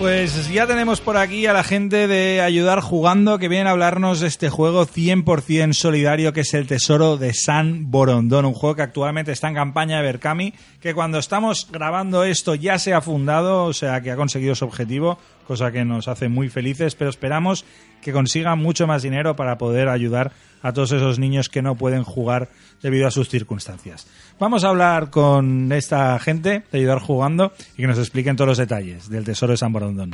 Pues ya tenemos por aquí a la gente de Ayudar Jugando que viene a hablarnos de este juego 100% solidario que es el Tesoro de San Borondón, un juego que actualmente está en campaña de Berkami, que cuando estamos grabando esto ya se ha fundado, o sea que ha conseguido su objetivo, cosa que nos hace muy felices, pero esperamos que consiga mucho más dinero para poder ayudar a todos esos niños que no pueden jugar debido a sus circunstancias. Vamos a hablar con esta gente de Ayudar Jugando y que nos expliquen todos los detalles del Tesoro de San Borondón.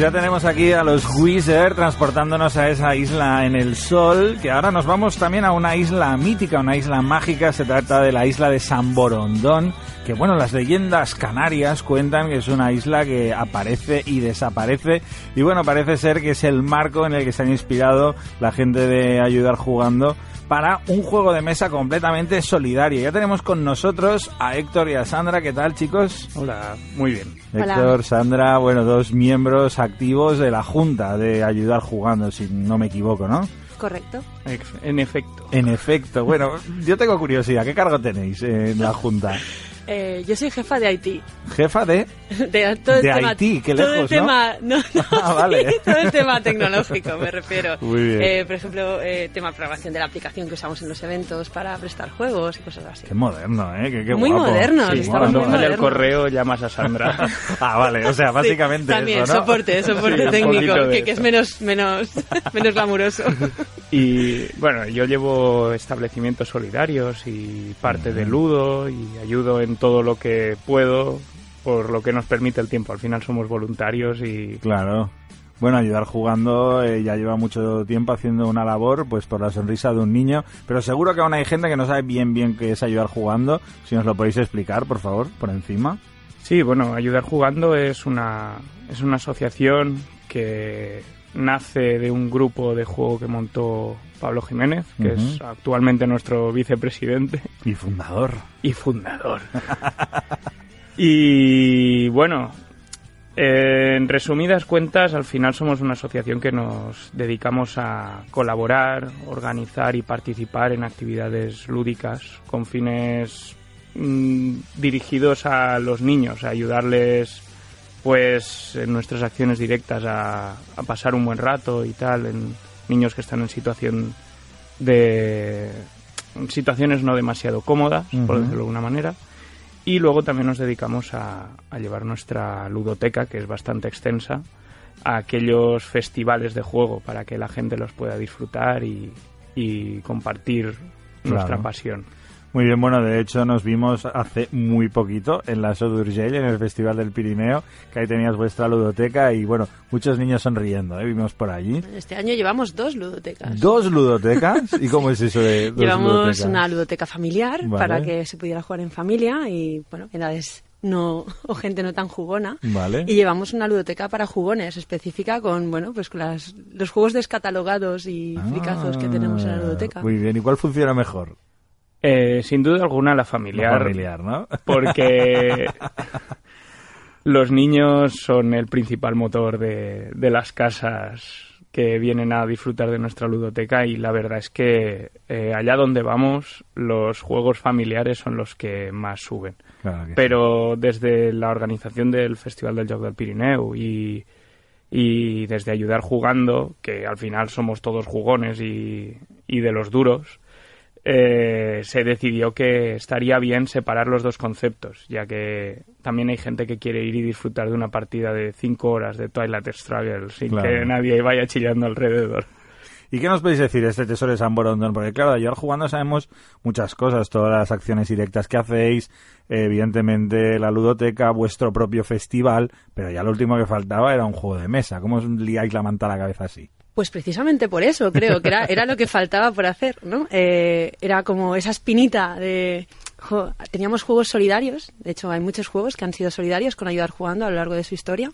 Ya tenemos aquí a los Wizard transportándonos a esa isla en el sol, que ahora nos vamos también a una isla mítica, una isla mágica, se trata de la isla de San Borondón, que bueno, las leyendas canarias cuentan que es una isla que aparece y desaparece, y bueno, parece ser que es el marco en el que se han inspirado la gente de Ayudar Jugando para un juego de mesa completamente solidario. Ya tenemos con nosotros a Héctor y a Sandra, ¿qué tal chicos? Hola, muy bien. Hola. Héctor, Sandra, bueno, dos miembros activos de la Junta de Ayudar Jugando, si no me equivoco, ¿no? Correcto. En efecto. En efecto, bueno, yo tengo curiosidad, ¿qué cargo tenéis en la Junta? Eh, yo soy jefa de Haití. Jefa de... De, todo el De tema, Haití, qué todo lejos, el tema, no, no, Ah, vale. sí, todo el tema tecnológico, me refiero. Muy bien. Eh, por ejemplo, eh, tema de programación de la aplicación que usamos en los eventos para prestar juegos y cosas así. Qué moderno, ¿eh? Qué, qué Muy guapo. moderno, Sí, estamos cuando muy sale el correo llamas a Sandra. Ah, vale, o sea, básicamente Sí, también, eso, ¿no? soporte, soporte técnico, que, que es menos, menos, menos glamuroso. y bueno, yo llevo establecimientos solidarios y parte de Ludo y ayudo en todo lo que puedo por lo que nos permite el tiempo. Al final somos voluntarios y Claro. Bueno, ayudar jugando eh, ya lleva mucho tiempo haciendo una labor, pues por la sonrisa de un niño, pero seguro que aún hay gente que no sabe bien bien qué es ayudar jugando. Si nos lo podéis explicar, por favor, por encima. Sí, bueno, Ayudar Jugando es una, es una asociación que nace de un grupo de juego que montó Pablo Jiménez, que es actualmente nuestro vicepresidente Y fundador. y fundador. y bueno, eh, en resumidas cuentas, al final somos una asociación que nos dedicamos a colaborar, organizar y participar en actividades lúdicas con fines mm, dirigidos a los niños, a ayudarles pues en nuestras acciones directas a, a pasar un buen rato y tal, en niños que están en situación de situaciones no demasiado cómodas, por decirlo de alguna manera. Y luego también nos dedicamos a, a llevar nuestra ludoteca, que es bastante extensa, a aquellos festivales de juego para que la gente los pueda disfrutar y, y compartir nuestra pasión. Muy bien, bueno, de hecho nos vimos hace muy poquito en la So d'Urgell, en el Festival del Pirineo, que ahí tenías vuestra ludoteca y bueno, muchos niños sonriendo, ¿eh? Vimos por allí. Este año llevamos dos ludotecas. ¿Dos ludotecas? ¿Y cómo es eso de dos Llevamos ludotecas? una ludoteca familiar Vale. para que se pudiera jugar en familia y, bueno, edades no o gente no tan jugona. Vale. Y llevamos una ludoteca para jugones específica con, bueno, pues con las, los juegos descatalogados y fricazos que tenemos en la ludoteca. Ah, Muy bien, ¿y cuál funciona mejor? Eh, sin duda alguna la La familiar, familiar, ¿no? porque los niños son el principal motor de, de las casas que vienen a disfrutar de nuestra ludoteca y la verdad es que eh, allá donde vamos los juegos familiares son los que más suben. Claro que sí. Pero desde la organización del Festival del Joc del Pirineu y, y desde ayudar jugando, que al final somos todos jugones y, y de los duros, eh, se decidió que estaría bien separar los dos conceptos, ya que también hay gente que quiere ir y disfrutar de una partida de cinco horas de Twilight Struggle sin Claro. que nadie vaya chillando alrededor. ¿Y qué nos podéis decir de este Tesoro de San Borondón? Porque claro, ayudar jugando sabemos muchas cosas, todas las acciones directas que hacéis, evidentemente la ludoteca, vuestro propio festival, pero ya lo último que faltaba era un juego de mesa. ¿Cómo os liáis la manta a la cabeza así? Pues precisamente por eso, creo que era, era lo que faltaba por hacer, ¿no? Eh, era como esa espinita de, jo, teníamos juegos solidarios, de hecho hay muchos juegos que han sido solidarios con ayudar jugando a lo largo de su historia,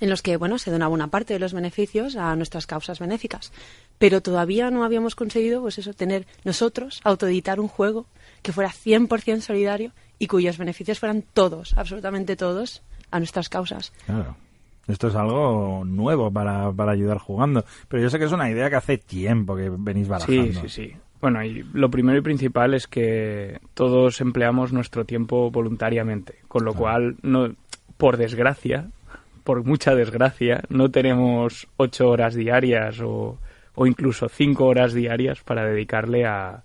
en los que bueno se donaba una parte de los beneficios a nuestras causas benéficas, pero todavía no habíamos conseguido pues eso tener nosotros autoeditar un juego que fuera 100% solidario y cuyos beneficios fueran todos, absolutamente todos, a nuestras causas. Claro. Esto es algo nuevo para, para ayudar jugando. Pero yo sé que es una idea que hace tiempo que venís barajando. Sí, sí, sí. Bueno, y lo primero y principal es que todos empleamos nuestro tiempo voluntariamente, con lo cual, no, por desgracia, por mucha desgracia, no tenemos ocho horas diarias o, o incluso cinco horas diarias para dedicarle a,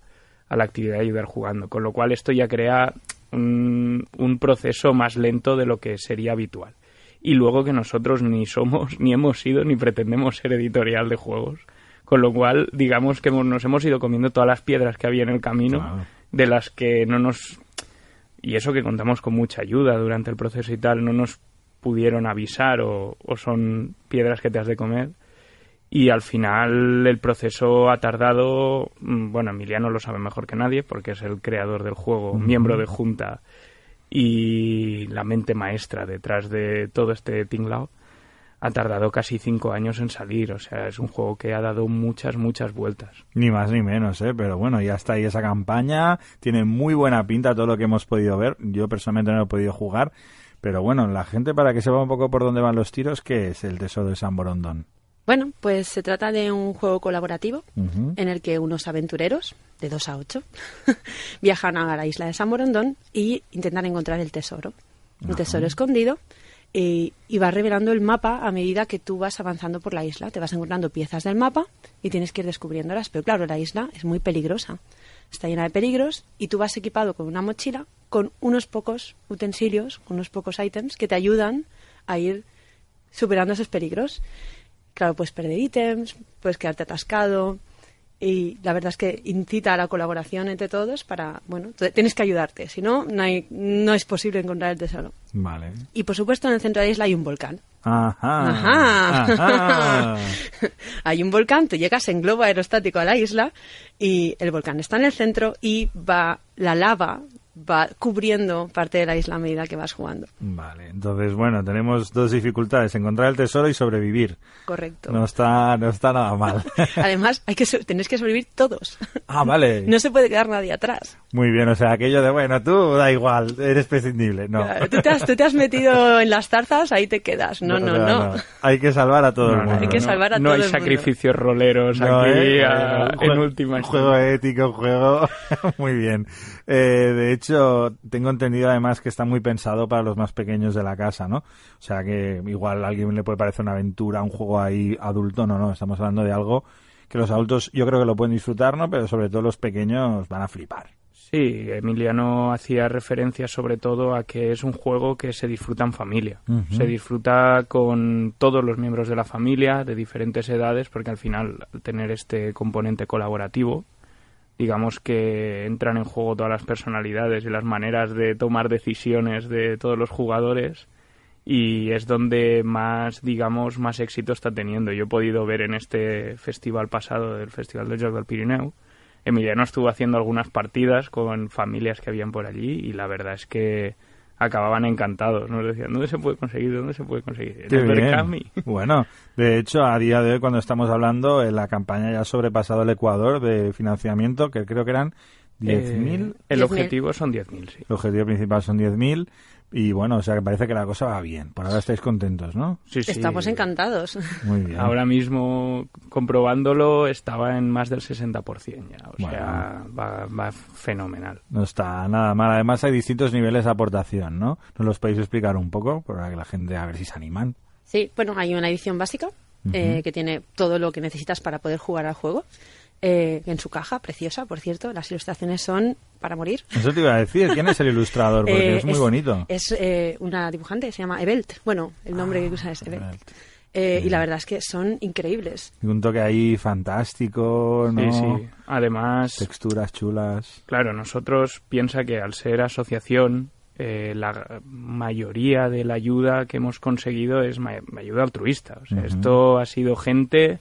a la actividad de ayudar jugando, con lo cual esto ya crea un, un proceso más lento de lo que sería habitual. Y luego que nosotros ni somos, ni hemos sido, ni pretendemos ser editorial de juegos. Con lo cual, digamos que hemos- nos hemos ido comiendo todas las piedras que había en el camino, Claro. de las que no nos... Y eso que contamos con mucha ayuda durante el proceso y tal, no nos pudieron avisar o, o son piedras que te has de comer. Y al final el proceso ha tardado, mm, bueno, Emiliano lo sabe mejor que nadie porque es el creador del juego, miembro de junta y la mente maestra detrás de todo este tinglao. Ha tardado casi cinco años en salir, o sea, es un juego que ha dado muchas, muchas vueltas. Ni más ni menos, ¿eh? Pero bueno, ya está ahí esa campaña. Tiene muy buena pinta todo lo que hemos podido ver. Yo personalmente no lo he podido jugar. Pero bueno, la gente para que sepa un poco por dónde van los tiros, ¿qué es el Tesoro de San Borondón? Bueno, pues se trata de un juego colaborativo en el que unos aventureros, de 2 a 8, viajan a la isla de San Borondón y intentan encontrar el tesoro. Un tesoro escondido y, y vas revelando el mapa a medida que tú vas avanzando por la isla. Te vas encontrando piezas del mapa y tienes que ir descubriéndolas. Pero claro, la isla es muy peligrosa. Está llena de peligros y tú vas equipado con una mochila con unos pocos utensilios, con unos pocos ítems que te ayudan a ir superando esos peligros. Claro, puedes perder ítems, puedes quedarte atascado y la verdad es que incita a la colaboración entre todos para, bueno, tienes que ayudarte, si no, no, hay, no es posible encontrar el tesoro. Vale. Y por supuesto en el centro de la isla hay un volcán. Ajá. Ajá. Ajá. hay un volcán, tú llegas en globo aerostático a la isla y el volcán está en el centro y va la lava va cubriendo parte de la isla a medida que vas jugando. Vale, entonces bueno, tenemos dos dificultades, encontrar el tesoro y sobrevivir. Correcto. No está, no está nada mal. Además, hay que tenéis que sobrevivir todos. ah, vale. No se puede quedar nadie atrás. Muy bien, o sea, aquello de, bueno, tú da igual, eres prescindible. No. Claro, tú, te has, tú te has metido en las zarzas, ahí te quedas. No, no, no. Hay que salvar a todo el No, no, mundo. Hay que no, salvar a no todo hay el mundo. sacrificios roleros No, aquí ¿eh? a- en juego- última Un juego ético, un juego muy bien. Eh, de hecho, tengo entendido además que está muy pensado para los más pequeños de la casa, ¿no? O sea que igual a alguien le puede parecer una aventura, un juego ahí adulto, no, no, estamos hablando de algo que los adultos yo creo que lo pueden disfrutar, ¿no? Pero sobre todo los pequeños van a flipar. Sí, Emiliano hacía referencia sobre todo a que es un juego que se disfruta en familia. Se disfruta con todos los miembros de la familia, de diferentes edades, porque al final, al tener este componente colaborativo, digamos que entran en juego todas las personalidades y las maneras de tomar decisiones de todos los jugadores y es donde más, digamos, más éxito está teniendo. Yo he podido ver en este festival pasado, del Festival del Joc del Pirineu, Emiliano estuvo haciendo algunas partidas con familias que habían por allí y la verdad es que acababan encantados. Nos decían, ¿dónde se puede conseguir? ¿Dónde se puede conseguir? El. Bueno, de hecho, a día de hoy, cuando estamos hablando, la campaña ya ha sobrepasado el Ecuador de financiamiento, que creo que eran 10.000. Eh, el 10.000. objetivo son 10.000, sí. El objetivo principal son 10.000. Y bueno, o sea que parece que la cosa va bien. Por ahora estáis contentos, ¿no? Sí, sí. Estamos encantados. Muy bien. Ahora mismo, comprobándolo, estaba en más del 60% ya. O Bueno. sea, va, va fenomenal. No está nada mal. Además hay distintos niveles de aportación, ¿no? ¿Nos los podéis explicar un poco? Para que la gente a ver si se animan. Sí, bueno, hay una edición básica eh, que tiene todo lo que necesitas para poder jugar al juego. Eh, en su caja, preciosa, por cierto. Las ilustraciones son para morir. Eso te iba a decir. ¿Quién es el ilustrador? Porque Eh, es muy bonito. Es eh, una dibujante, se llama Evelt. Bueno, el nombre que usa es Evelt. Evelt. Eh, y la verdad es que son increíbles. Y Un toque ahí fantástico, ¿no? Sí, sí. Además, Texturas chulas. Claro, nosotros piensa que al ser asociación, eh, la mayoría de la ayuda que hemos conseguido es ma- ayuda altruista. O sea, esto ha sido gente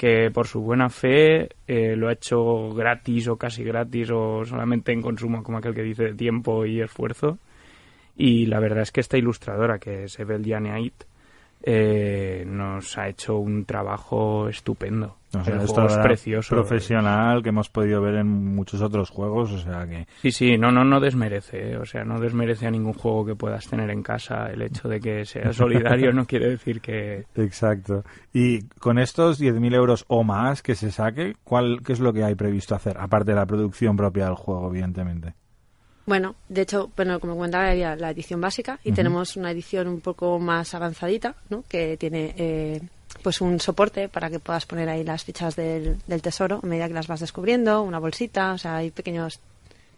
que por su buena fe eh, lo ha hecho gratis o casi gratis o solamente en consumo, como aquel que dice, de tiempo y esfuerzo. Y la verdad es que esta ilustradora, que es Evel Janeait, eh, nos ha hecho un trabajo estupendo. O sea, El esto juego es era precioso. profesional que hemos podido ver en muchos otros juegos, o sea que Sí, sí, no, no, no desmerece, ¿eh? o sea, no desmerece a ningún juego que puedas tener en casa. El hecho de que sea solidario no quiere decir que... Exacto. Y con estos 10.000 euros o más que se saque, ¿cuál, ¿qué es lo que hay previsto hacer? Aparte de la producción propia del juego, evidentemente. Bueno, de hecho, bueno, como comentaba, había la edición básica y tenemos una edición un poco más avanzadita, ¿no? Que tiene eh, pues un soporte para que puedas poner ahí las fichas del, del tesoro a medida que las vas descubriendo, una bolsita, o sea, hay pequeños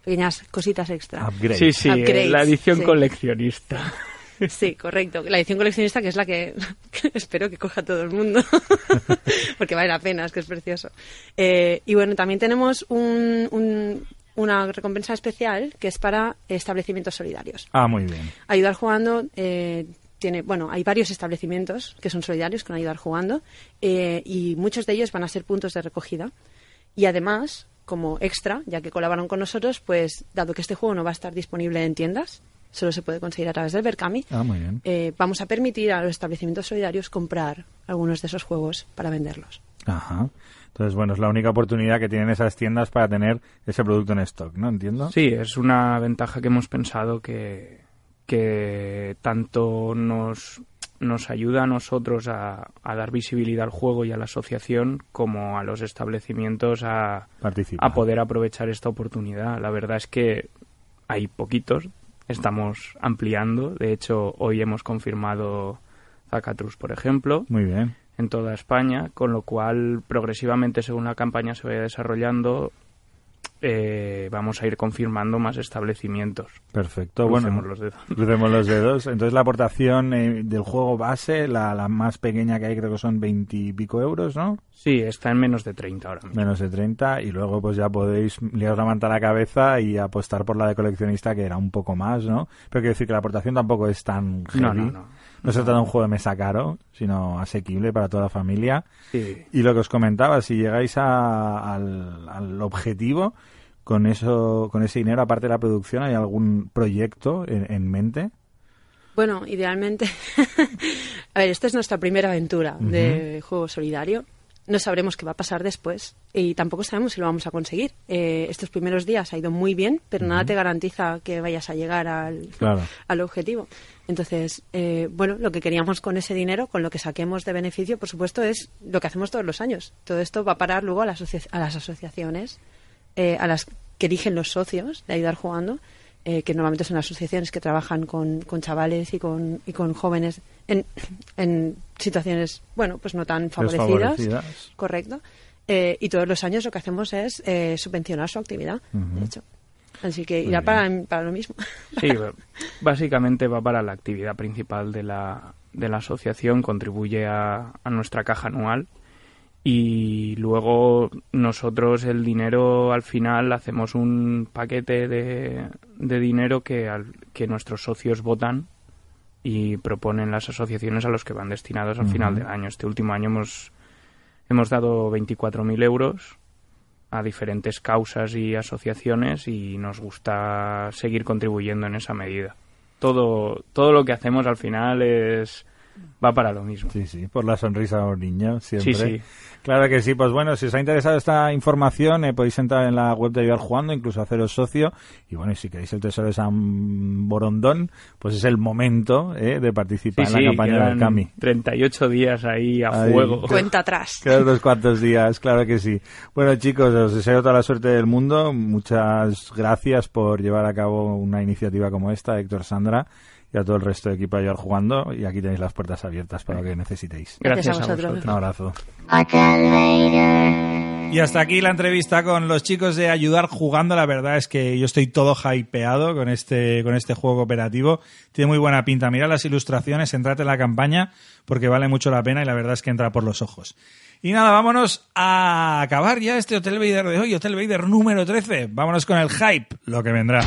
pequeñas cositas extra. Upgrade. Sí, sí, Upgrades, la edición sí. coleccionista. Sí, correcto. La edición coleccionista, que es la que, que espero que coja todo el mundo, porque vale la pena, es que es precioso. Eh, y bueno, también tenemos un- un- una recompensa especial que es para establecimientos solidarios. Ah, muy bien. Ayudar jugando eh, tiene, bueno, hay varios establecimientos que son solidarios con Ayudar jugando eh, y muchos de ellos van a ser puntos de recogida. Y además, como extra, ya que colaboran con nosotros, pues dado que este juego no va a estar disponible en tiendas, solo se puede conseguir a través del Berkami, Ah, muy bien. eh, vamos a permitir a los establecimientos solidarios comprar algunos de esos juegos para venderlos. Ajá. Entonces, bueno, es la única oportunidad que tienen esas tiendas para tener ese producto en stock, ¿no? Entiendo. Sí, es una ventaja que hemos pensado que, que tanto nos, nos ayuda a nosotros a, a dar visibilidad al juego y a la asociación como a los establecimientos a, Participa. a poder aprovechar esta oportunidad. La verdad es que hay poquitos, estamos ampliando. De hecho, hoy hemos confirmado Zacatrus, por ejemplo, Muy bien. En toda España, con lo cual progresivamente, según la campaña se vaya desarrollando, eh, vamos a ir confirmando más establecimientos. Perfecto. Bueno, Crucemos los dedos. Crucemos los dedos. Entonces la aportación eh, del juego base, la, la más pequeña que hay creo que son 20 y pico euros, ¿no? Sí, está en menos de 30 ahora mismo. Menos de 30 y luego pues ya podéis liaros la manta a la cabeza y apostar por la de coleccionista que era un poco más, ¿no? Pero quiero decir que la aportación tampoco es tan heavy. No, no, no. No se trata de un juego de mesa caro, sino asequible para toda la familia. Sí. Y lo que os comentaba, si llegáis a- al, al objetivo con eso, con ese dinero, aparte de la producción, ¿hay algún proyecto en, en mente? Bueno, idealmente, a ver, esta es nuestra primera aventura de juego solidario. No sabremos qué va a pasar después y tampoco sabemos si lo vamos a conseguir. Eh, estos primeros días ha ido muy bien, pero nada te garantiza que vayas a llegar al, Claro. al objetivo. Entonces, eh, bueno, lo que queríamos con ese dinero, con lo que saquemos de beneficio, por supuesto, es lo que hacemos todos los años. Todo esto va a parar luego a a las asociaciones, eh, a las que eligen los socios de Ayudar Jugando, eh, que normalmente son asociaciones que trabajan con, con chavales y con, y con jóvenes en, en situaciones, bueno, pues no tan favorecidas. Correcto. Eh, y todos los años lo que hacemos es eh, subvencionar su actividad, de hecho. Así que irá para, para lo mismo. Sí, básicamente va para la actividad principal de la, de la asociación, contribuye a, a nuestra caja anual y luego nosotros el dinero al final hacemos un paquete de, de dinero que, al- que nuestros socios votan y proponen las asociaciones a los que van destinados al final del año. Este último año hemos, hemos dado 24.000 euros a diferentes causas y asociaciones y nos gusta seguir contribuyendo en esa medida. Todo, todo lo que hacemos al final es va para lo mismo. Sí, sí, por la sonrisa de los niños, siempre. Sí, sí. Claro que sí, pues bueno, si os ha interesado esta información, eh, podéis entrar en la web de Ayudar Jugando, incluso haceros socio. Y bueno, y si queréis el tesoro de San Borondón, pues es el momento eh, de participar Sí, en la sí, campaña del Cami. 38 días ahí a Ahí. fuego. Cuenta atrás. Quedan unos cuantos días, claro que sí. Bueno, chicos, os deseo toda la suerte del mundo. Muchas gracias por llevar a cabo una iniciativa como esta, Héctor Sandra, y a todo el resto de equipo de Ayudar Jugando. Y aquí tenéis las puertas abiertas para lo que necesitéis. Gracias a Gracias a vosotros. Un abrazo. Y hasta aquí la entrevista con los chicos de Ayudar Jugando. La verdad es que yo estoy todo hypeado con este, con este juego cooperativo. Tiene muy buena pinta. Mira las ilustraciones, entrate en la campaña porque vale mucho la pena y la verdad es que entra por los ojos. Y nada, vámonos a acabar ya este Hotel Vader de hoy, Hotel Vader número 13. Vámonos con el hype, lo que vendrá.